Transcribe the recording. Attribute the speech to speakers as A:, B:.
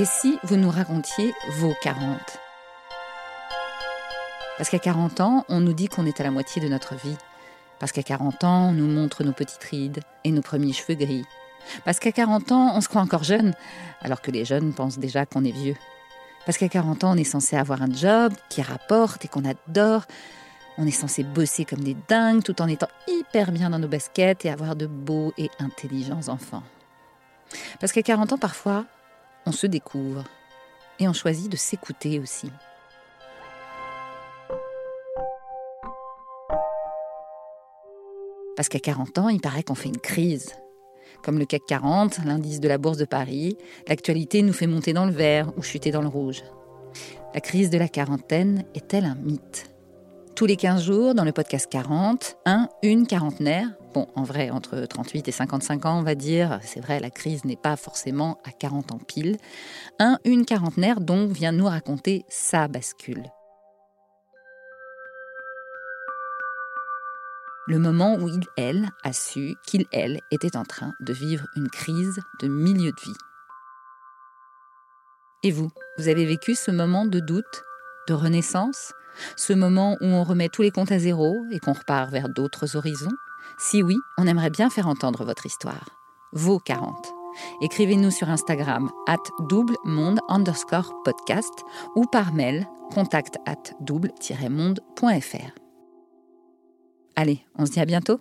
A: Et si vous nous racontiez vos 40 Parce qu'à 40 ans, on nous dit qu'on est à la moitié de notre vie. Parce qu'à 40 ans, on nous montre nos petites rides et nos premiers cheveux gris. Parce qu'à 40 ans, on se croit encore jeune, alors que les jeunes pensent déjà qu'on est vieux. Parce qu'à 40 ans, on est censé avoir un job qui rapporte et qu'on adore. On est censé bosser comme des dingues tout en étant hyper bien dans nos baskets et avoir de beaux et intelligents enfants. Parce qu'à 40 ans, parfois, on se découvre et on choisit de s'écouter aussi. Parce qu'à 40 ans, il paraît qu'on fait une crise. Comme le CAC 40, l'indice de la Bourse de Paris, l'actualité nous fait monter dans le vert ou chuter dans le rouge. La crise de la quarantaine est-elle un mythe? Tous les 15 jours, dans le podcast 40, un, une quarantenaire, bon, en vrai, entre 38 et 55 ans, on va dire, c'est vrai, la crise n'est pas forcément à 40 ans pile, un, une quarantenaire, donc, vient nous raconter sa bascule. Le moment où il, elle, a su qu'il, elle, était en train de vivre une crise de milieu de vie. Et vous, vous avez vécu ce moment de doute, de renaissance? Ce moment où on remet tous les comptes à zéro et qu'on repart vers d'autres horizons? Si oui, on aimerait bien faire entendre votre histoire. Vos 40. Écrivez-nous sur Instagram at double monde underscore podcast ou par mail contact at double-monde.fr. Allez, on se dit à bientôt